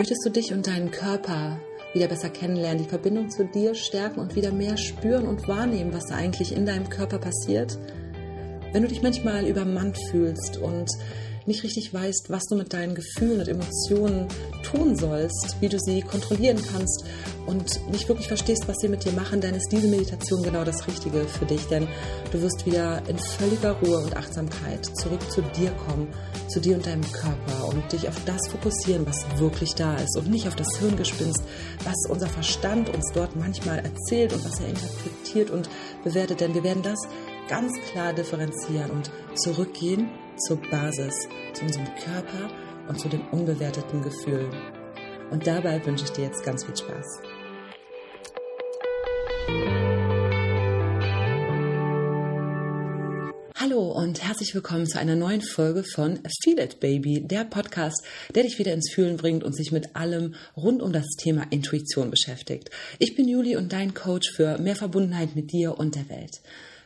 Möchtest du dich und deinen Körper wieder besser kennenlernen, die Verbindung zu dir stärken und wieder mehr spüren und wahrnehmen, was da eigentlich in deinem Körper passiert? Wenn du dich manchmal übermannt fühlst und nicht richtig weißt, was du mit deinen Gefühlen und Emotionen tun sollst, wie du sie kontrollieren kannst und nicht wirklich verstehst, was sie mit dir machen, dann ist diese Meditation genau das Richtige für dich, denn du wirst wieder in völliger Ruhe und Achtsamkeit zurück zu dir kommen, zu dir und deinem Körper und dich auf das fokussieren, was wirklich da ist und nicht auf das Hirngespinst, was unser Verstand uns dort manchmal erzählt und was er interpretiert und bewertet, denn wir werden das ganz klar differenzieren und zurückgehen zur Basis, zu unserem Körper und zu den unbewerteten Gefühlen. Und dabei wünsche ich dir jetzt ganz viel Spaß. Hallo und herzlich willkommen zu einer neuen Folge von Feel It Baby, der Podcast, der dich wieder ins Fühlen bringt und sich mit allem rund um das Thema Intuition beschäftigt. Ich bin Juli und dein Coach für mehr Verbundenheit mit dir und der Welt.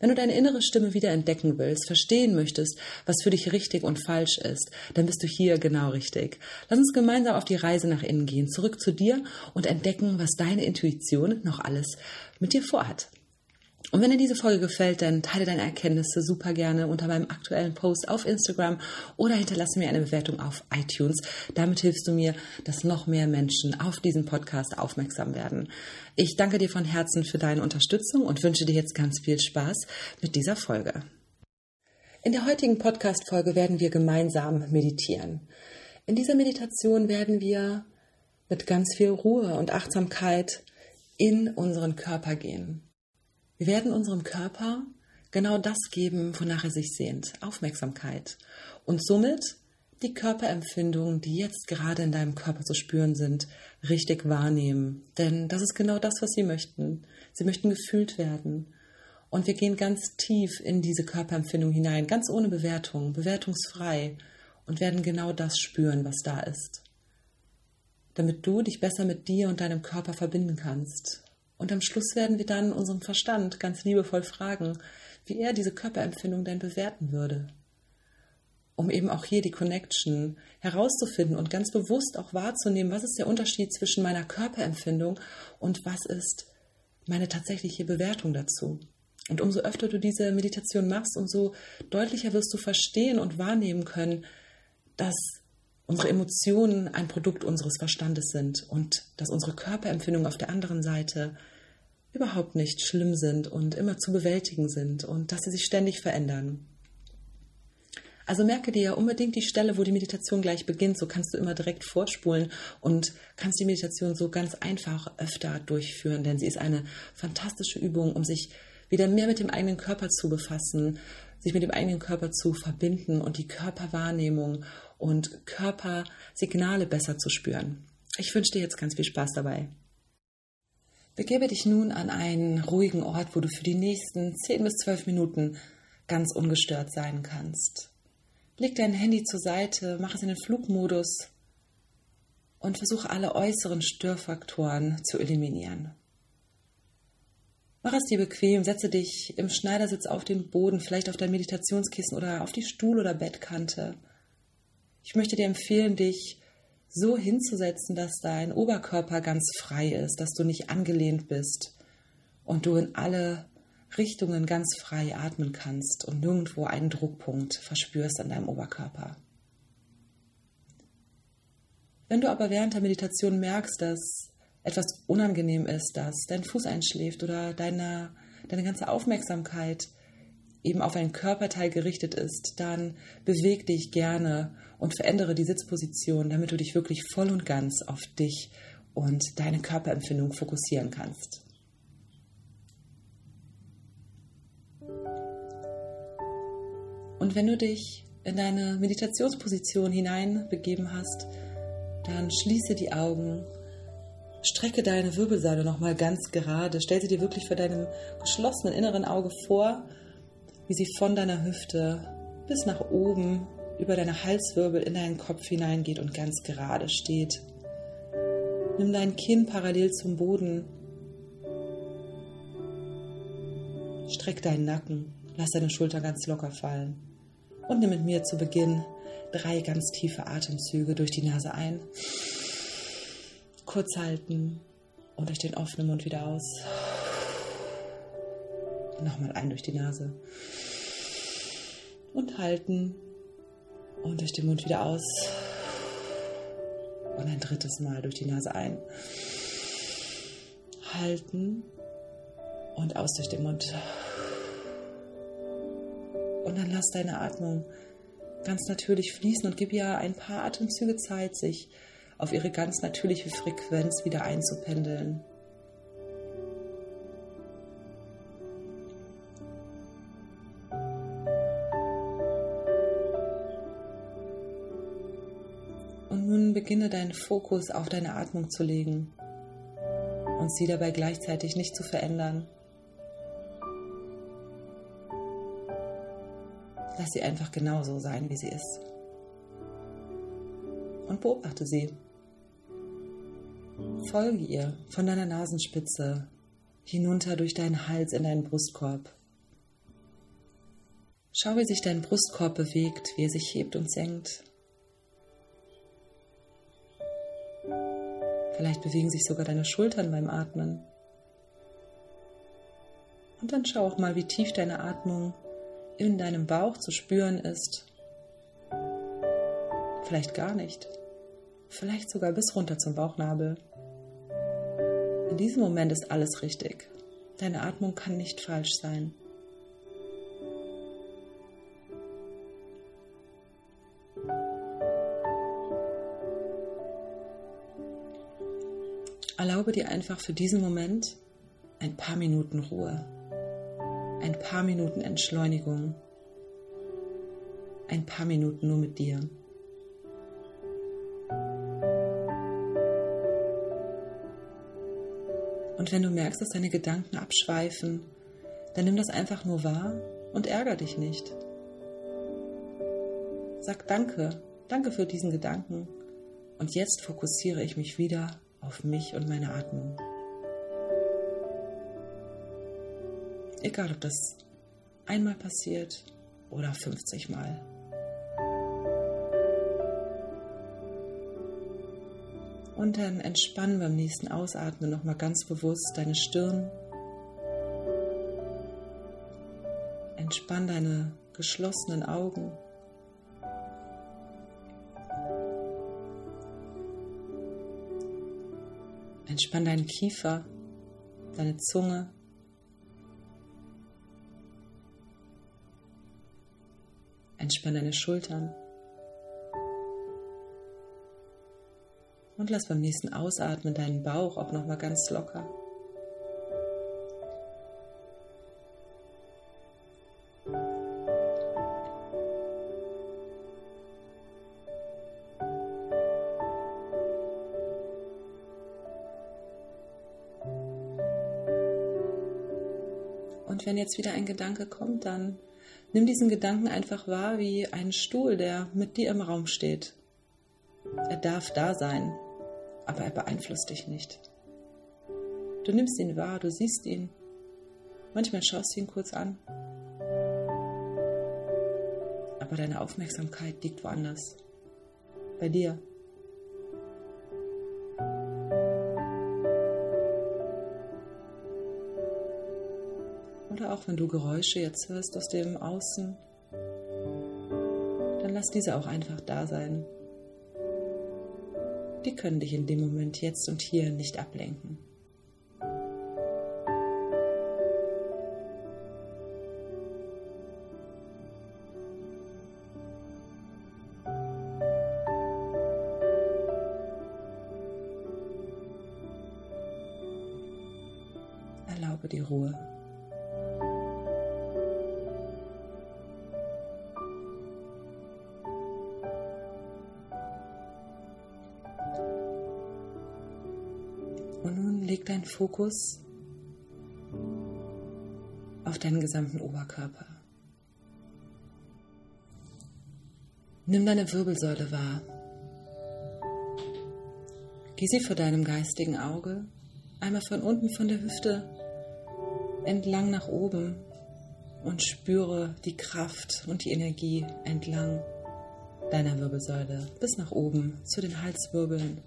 Wenn du deine innere Stimme wieder entdecken willst, verstehen möchtest, was für dich richtig und falsch ist, dann bist du hier genau richtig. Lass uns gemeinsam auf die Reise nach innen gehen, zurück zu dir und entdecken, was deine Intuition noch alles mit dir vorhat. Und wenn dir diese Folge gefällt, dann teile deine Erkenntnisse super gerne unter meinem aktuellen Post auf Instagram oder hinterlasse mir eine Bewertung auf iTunes. Damit hilfst du mir, dass noch mehr Menschen auf diesen Podcast aufmerksam werden. Ich danke dir von Herzen für deine Unterstützung und wünsche dir jetzt ganz viel Spaß mit dieser Folge. In der heutigen Podcast-Folge werden wir gemeinsam meditieren. In dieser Meditation werden wir mit ganz viel Ruhe und Achtsamkeit in unseren Körper gehen. Wir werden unserem Körper genau das geben, wonach er sich sehnt, Aufmerksamkeit. Und somit die Körperempfindungen, die jetzt gerade in deinem Körper zu spüren sind, richtig wahrnehmen. Denn das ist genau das, was sie möchten. Sie möchten gefühlt werden. Und wir gehen ganz tief in diese Körperempfindung hinein, ganz ohne Bewertung, bewertungsfrei und werden genau das spüren, was da ist. Damit du dich besser mit dir und deinem Körper verbinden kannst und am Schluss werden wir dann unseren Verstand ganz liebevoll fragen, wie er diese Körperempfindung denn bewerten würde. Um eben auch hier die Connection herauszufinden und ganz bewusst auch wahrzunehmen, was ist der Unterschied zwischen meiner Körperempfindung und was ist meine tatsächliche Bewertung dazu. Und umso öfter du diese Meditation machst, umso deutlicher wirst du verstehen und wahrnehmen können, dass unsere Emotionen ein Produkt unseres Verstandes sind und dass unsere Körperempfindungen auf der anderen Seite überhaupt nicht schlimm sind und immer zu bewältigen sind und dass sie sich ständig verändern. Also merke dir unbedingt die Stelle, wo die Meditation gleich beginnt. So kannst du immer direkt vorspulen und kannst die Meditation so ganz einfach öfter durchführen, denn sie ist eine fantastische Übung, um sich wieder mehr mit dem eigenen Körper zu befassen, sich mit dem eigenen Körper zu verbinden und die Körperwahrnehmung und Körpersignale besser zu spüren. Ich wünsche dir jetzt ganz viel Spaß dabei. Begebe dich nun an einen ruhigen Ort, wo du für die nächsten 10 bis 12 Minuten ganz ungestört sein kannst. Leg dein Handy zur Seite, mach es in den Flugmodus und versuche alle äußeren Störfaktoren zu eliminieren. Mach es dir bequem, setze dich im Schneidersitz auf den Boden, vielleicht auf dein Meditationskissen oder auf die Stuhl- oder Bettkante. Ich möchte dir empfehlen, dich so hinzusetzen, dass dein Oberkörper ganz frei ist, dass du nicht angelehnt bist und du in alle Richtungen ganz frei atmen kannst und nirgendwo einen Druckpunkt verspürst an deinem Oberkörper. Wenn du aber während der Meditation merkst, dass etwas unangenehm ist, dass dein Fuß einschläft oder deine, deine ganze Aufmerksamkeit eben auf ein Körperteil gerichtet ist, dann beweg dich gerne und verändere die Sitzposition, damit du dich wirklich voll und ganz auf dich und deine Körperempfindung fokussieren kannst. Und wenn du dich in deine Meditationsposition hineinbegeben hast, dann schließe die Augen, strecke deine Wirbelsäule nochmal ganz gerade, stell sie dir wirklich vor deinem geschlossenen inneren Auge vor, wie sie von deiner Hüfte bis nach oben über deine Halswirbel in deinen Kopf hineingeht und ganz gerade steht. Nimm dein Kinn parallel zum Boden. Streck deinen Nacken, lass deine Schulter ganz locker fallen. Und nimm mit mir zu Beginn drei ganz tiefe Atemzüge durch die Nase ein Kurz halten und durch den offenen Mund wieder aus. Nochmal ein durch die Nase. Und halten und durch den Mund wieder aus. Und ein drittes Mal durch die Nase ein. Halten und aus durch den Mund. Und dann lass deine Atmung ganz natürlich fließen und gib ihr ein paar Atemzüge Zeit, sich auf ihre ganz natürliche Frequenz wieder einzupendeln. Beginne deinen Fokus auf deine Atmung zu legen und sie dabei gleichzeitig nicht zu verändern. Lass sie einfach genauso sein, wie sie ist. Und beobachte sie. Folge ihr von deiner Nasenspitze hinunter durch deinen Hals in deinen Brustkorb. Schau, wie sich dein Brustkorb bewegt, wie er sich hebt und senkt. Vielleicht bewegen sich sogar deine Schultern beim Atmen. Und dann schau auch mal, wie tief deine Atmung in deinem Bauch zu spüren ist. Vielleicht gar nicht. Vielleicht sogar bis runter zum Bauchnabel. In diesem Moment ist alles richtig. Deine Atmung kann nicht falsch sein. Erlaube dir einfach für diesen Moment ein paar Minuten Ruhe ein paar Minuten Entschleunigung, ein paar Minuten nur mit dir. Und wenn du merkst, dass deine Gedanken abschweifen, dann nimm das einfach nur wahr und ärger dich nicht. Sag Danke, danke für diesen Gedanken. Und jetzt fokussiere ich mich wieder auf mich und meine Atmung. Egal, ob das einmal passiert oder 50 Mal. Und dann entspann beim nächsten Ausatmen nochmal ganz bewusst deine Stirn. Entspann deine geschlossenen Augen. Entspann deinen Kiefer, deine Zunge. Entspann deine Schultern. Und lass beim nächsten Ausatmen deinen Bauch auch nochmal ganz locker. Wenn jetzt wieder ein Gedanke kommt, dann Nimm diesen Gedanken einfach wahr wie einen Stuhl, der mit dir im Raum steht. Er darf da sein, aber er beeinflusst dich nicht. Du nimmst ihn wahr, du siehst ihn. Manchmal schaust du ihn kurz an. Aber deine Aufmerksamkeit liegt woanders. Bei dir. Wenn du Geräusche jetzt hörst aus dem Außen, dann lass diese auch einfach da sein. Die können dich in dem Moment jetzt und hier nicht ablenken. Erlaube die Ruhe. Leg deinen Fokus auf deinen gesamten Oberkörper. Nimm deine Wirbelsäule wahr. Geh sie vor deinem geistigen Auge einmal von unten von der Hüfte entlang nach oben und spüre die Kraft und die Energie entlang deiner Wirbelsäule bis nach oben zu den Halswirbeln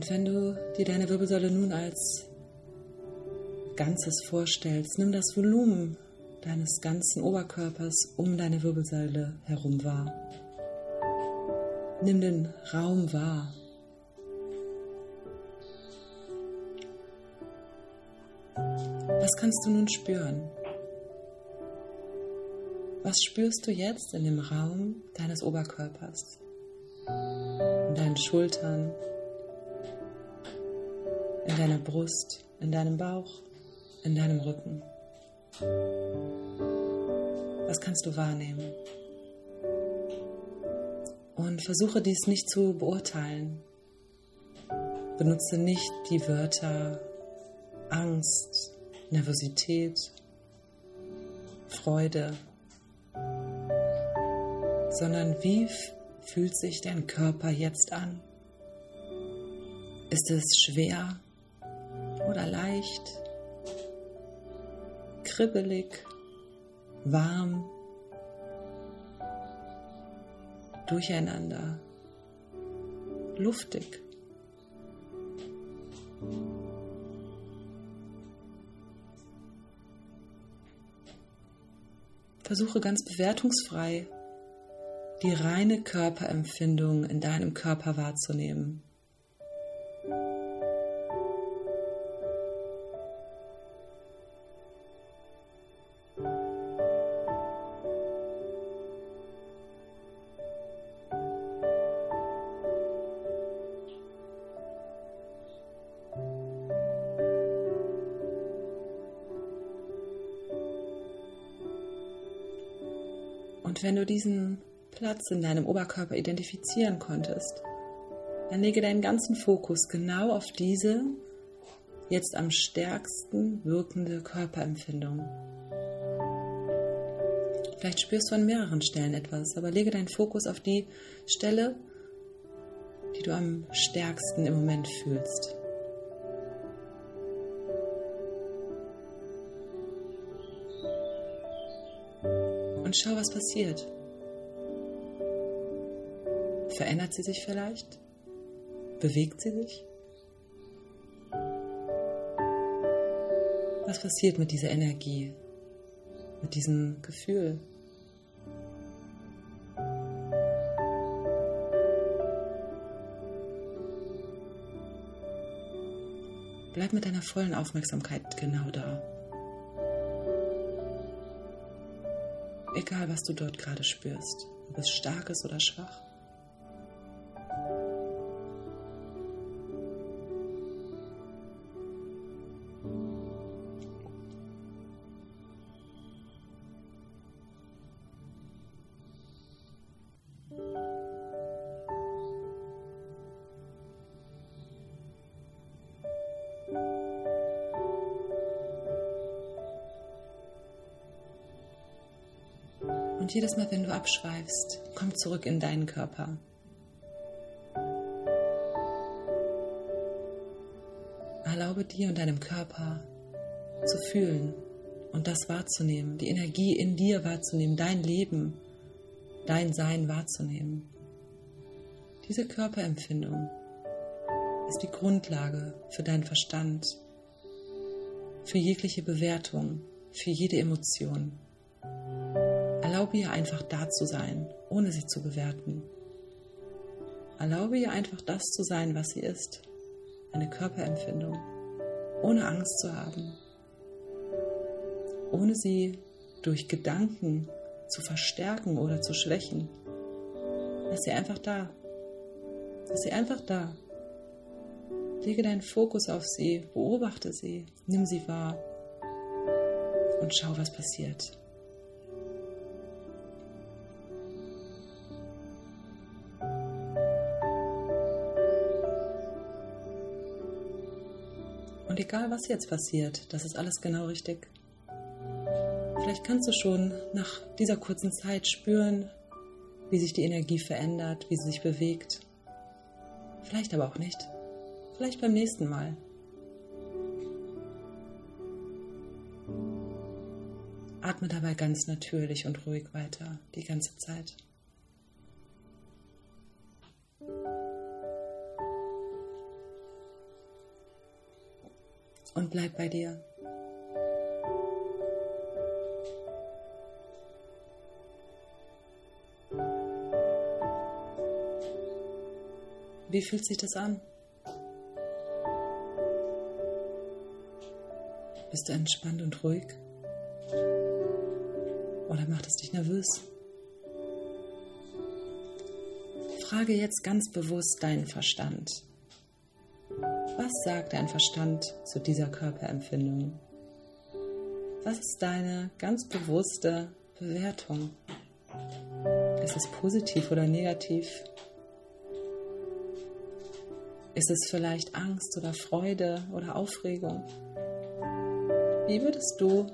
Und wenn du dir deine Wirbelsäule nun als Ganzes vorstellst, nimm das Volumen deines ganzen Oberkörpers um deine Wirbelsäule herum wahr. Nimm den Raum wahr. Was kannst du nun spüren? Was spürst du jetzt in dem Raum deines Oberkörpers? In deinen Schultern, in deiner Brust, in deinem Bauch, in deinem Rücken. Was kannst du wahrnehmen? Und versuche dies nicht zu beurteilen. Benutze nicht die Wörter Angst, Nervosität, Freude, sondern wie fühlt sich dein Körper jetzt an? Ist es schwer oder leicht? Kribbelig, warm, durcheinander, luftig. Versuche ganz bewertungsfrei die reine Körperempfindung in deinem Körper wahrzunehmen. Und wenn du diesen Platz in deinem Oberkörper identifizieren konntest, dann lege deinen ganzen Fokus genau auf diese jetzt am stärksten wirkende Körperempfindung. Vielleicht spürst du an mehreren Stellen etwas, aber lege deinen Fokus auf die Stelle, die du am stärksten im Moment fühlst. Und schau, was passiert. Verändert sie sich vielleicht? Bewegt sie sich? Was passiert mit dieser Energie, mit diesem Gefühl? Bleib mit deiner vollen Aufmerksamkeit genau da. Egal, was du dort gerade spürst, ob es stark ist oder schwach. Und jedes Mal, wenn du abschweifst, komm zurück in deinen Körper. Erlaube dir und deinem Körper zu fühlen und das wahrzunehmen, die Energie in dir wahrzunehmen, dein Leben, dein Sein wahrzunehmen. Diese Körperempfindung ist die Grundlage für deinen Verstand, für jegliche Bewertung, für jede Emotion. Erlaube ihr einfach da zu sein, ohne sie zu bewerten. Erlaube ihr einfach das zu sein, was sie ist. Eine Körperempfindung, ohne Angst zu haben, ohne sie durch Gedanken zu verstärken oder zu schwächen. Lass sie einfach da. Lass sie einfach da. Lege deinen Fokus auf sie, beobachte sie, nimm sie wahr und schau, was passiert. Egal, was jetzt passiert, das ist alles genau richtig. Vielleicht kannst du schon nach dieser kurzen Zeit spüren, wie sich die Energie verändert, wie sie sich bewegt. Vielleicht aber auch nicht. Vielleicht beim nächsten Mal. Atme dabei ganz natürlich und ruhig weiter die ganze Zeit. Bleib bei dir. Wie fühlt sich das an? Bist du entspannt und ruhig? Oder macht es dich nervös? Frage jetzt ganz bewusst deinen Verstand. Was sagt dein Verstand zu dieser Körperempfindung? Was ist deine ganz bewusste Bewertung? Ist es positiv oder negativ? Ist es vielleicht Angst oder Freude oder Aufregung? Wie würdest du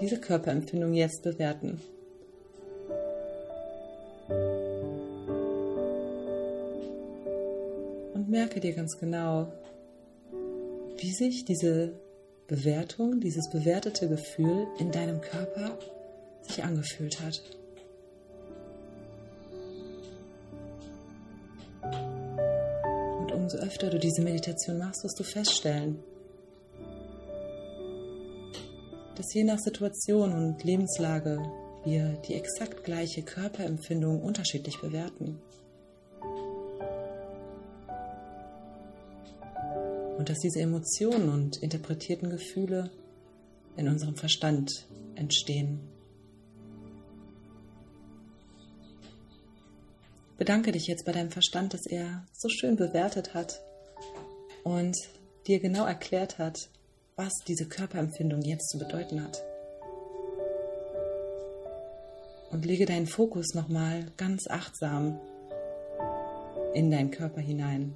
diese Körperempfindung jetzt bewerten? Merke dir ganz genau, wie sich diese Bewertung, dieses bewertete Gefühl in deinem Körper sich angefühlt hat. umso öfter du diese Meditation machst, wirst du feststellen, dass je nach Situation und Lebenslage wir die exakt gleiche Körperempfindung unterschiedlich bewerten. Und dass diese Emotionen und interpretierten Gefühle in unserem Verstand entstehen. Bedanke dich jetzt bei deinem Verstand, dass er so schön bewertet hat und dir genau erklärt hat, was diese Körperempfindung jetzt zu bedeuten hat. Und lege deinen Fokus nochmal ganz achtsam in deinen Körper hinein,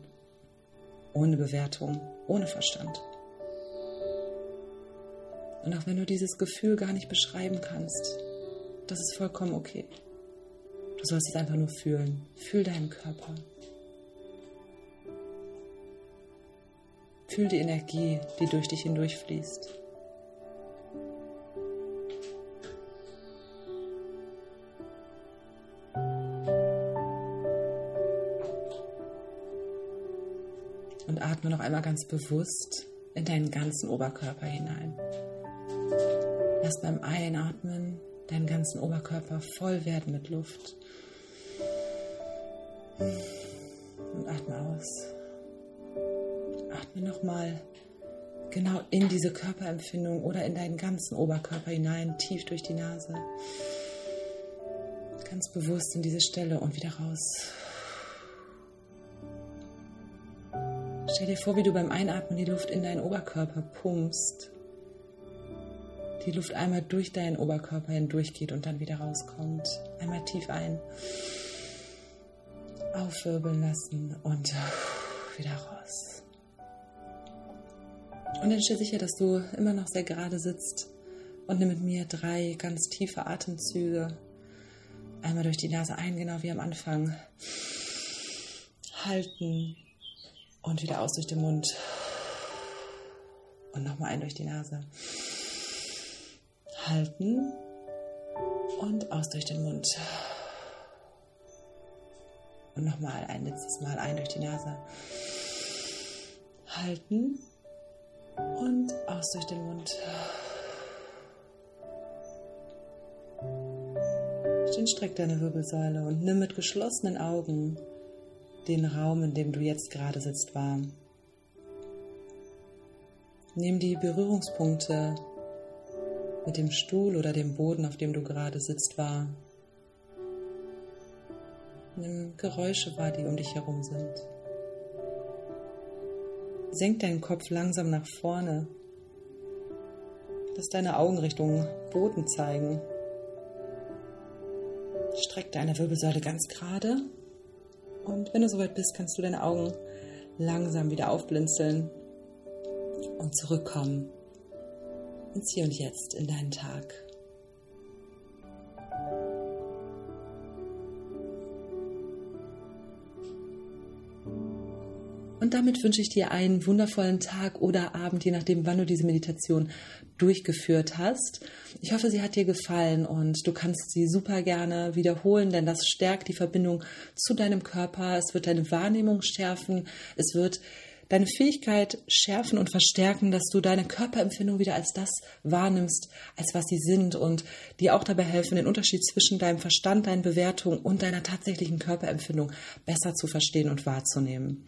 ohne Bewertung, ohne Verstand. Und auch wenn du dieses Gefühl gar nicht beschreiben kannst, das ist vollkommen okay. Du sollst es einfach nur fühlen. Fühl deinen Körper. Fühl die Energie, die durch dich hindurchfließt. Atme noch einmal ganz bewusst in deinen ganzen Oberkörper hinein. Erst beim Einatmen deinen ganzen Oberkörper voll werden mit Luft. Und atme aus. Atme nochmal genau in diese Körperempfindung oder in deinen ganzen Oberkörper hinein, tief durch die Nase. Ganz bewusst in diese Stelle und wieder raus. Stell dir vor, wie du beim Einatmen die Luft in deinen Oberkörper pumpst die Luft einmal durch deinen Oberkörper hindurchgeht und dann wieder rauskommt. Einmal tief ein, aufwirbeln lassen und wieder raus. Und dann stell sicher, dass du immer noch sehr gerade sitzt und nimm mit mir drei ganz tiefe Atemzüge. Einmal durch die Nase ein, genau wie am Anfang. Halten und wieder aus durch den Mund. Und nochmal ein durch die Nase halten und aus durch den Mund. Und nochmal ein letztes Mal ein durch die Nase. Halten und aus durch den Mund. Dann streck deine Wirbelsäule und nimm mit geschlossenen Augen den Raum, in dem du jetzt gerade sitzt, wahr. Nimm die Berührungspunkte mit dem Stuhl oder dem Boden, auf dem du gerade sitzt, wahr. Nimm Geräusche wahr, die um dich herum sind. Senk deinen Kopf langsam nach vorne. Lass deine Augen Richtung Boden zeigen. Streck deine Wirbelsäule ganz gerade. Und wenn du soweit bist, kannst du deine Augen langsam wieder aufblinzeln und zurückkommen ins Hier und Jetzt in deinen Tag. Und damit wünsche ich dir einen wundervollen Tag oder Abend, je nachdem, wann du diese Meditation durchgeführt hast. Ich hoffe, sie hat dir gefallen und du kannst sie super gerne wiederholen, denn das stärkt die Verbindung zu deinem Körper. Es wird deine Wahrnehmung schärfen. Es wird deine Fähigkeit schärfen und verstärken, dass du deine Körperempfindung wieder als das wahrnimmst, als was sie sind und dir auch dabei helfen, den Unterschied zwischen deinem Verstand, deinen Bewertungen und deiner tatsächlichen Körperempfindung besser zu verstehen und wahrzunehmen.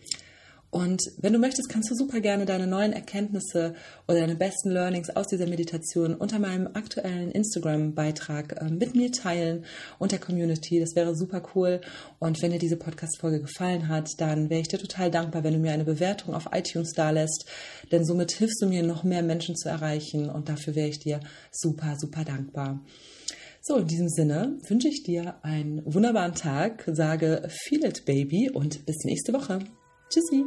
Und wenn du möchtest, kannst du super gerne deine neuen Erkenntnisse oder deine besten Learnings aus dieser Meditation unter meinem aktuellen Instagram-Beitrag äh, mit mir teilen und der Community. Das wäre super cool. Und wenn dir diese Podcast-Folge gefallen hat, dann wäre ich dir total dankbar, wenn du mir eine Bewertung auf iTunes da lässt, denn somit hilfst du mir, noch mehr Menschen zu erreichen und dafür wäre ich dir super, super dankbar. So, in diesem Sinne wünsche ich dir einen wunderbaren Tag, sage Feel it, Baby und bis nächste Woche. Tschüssi.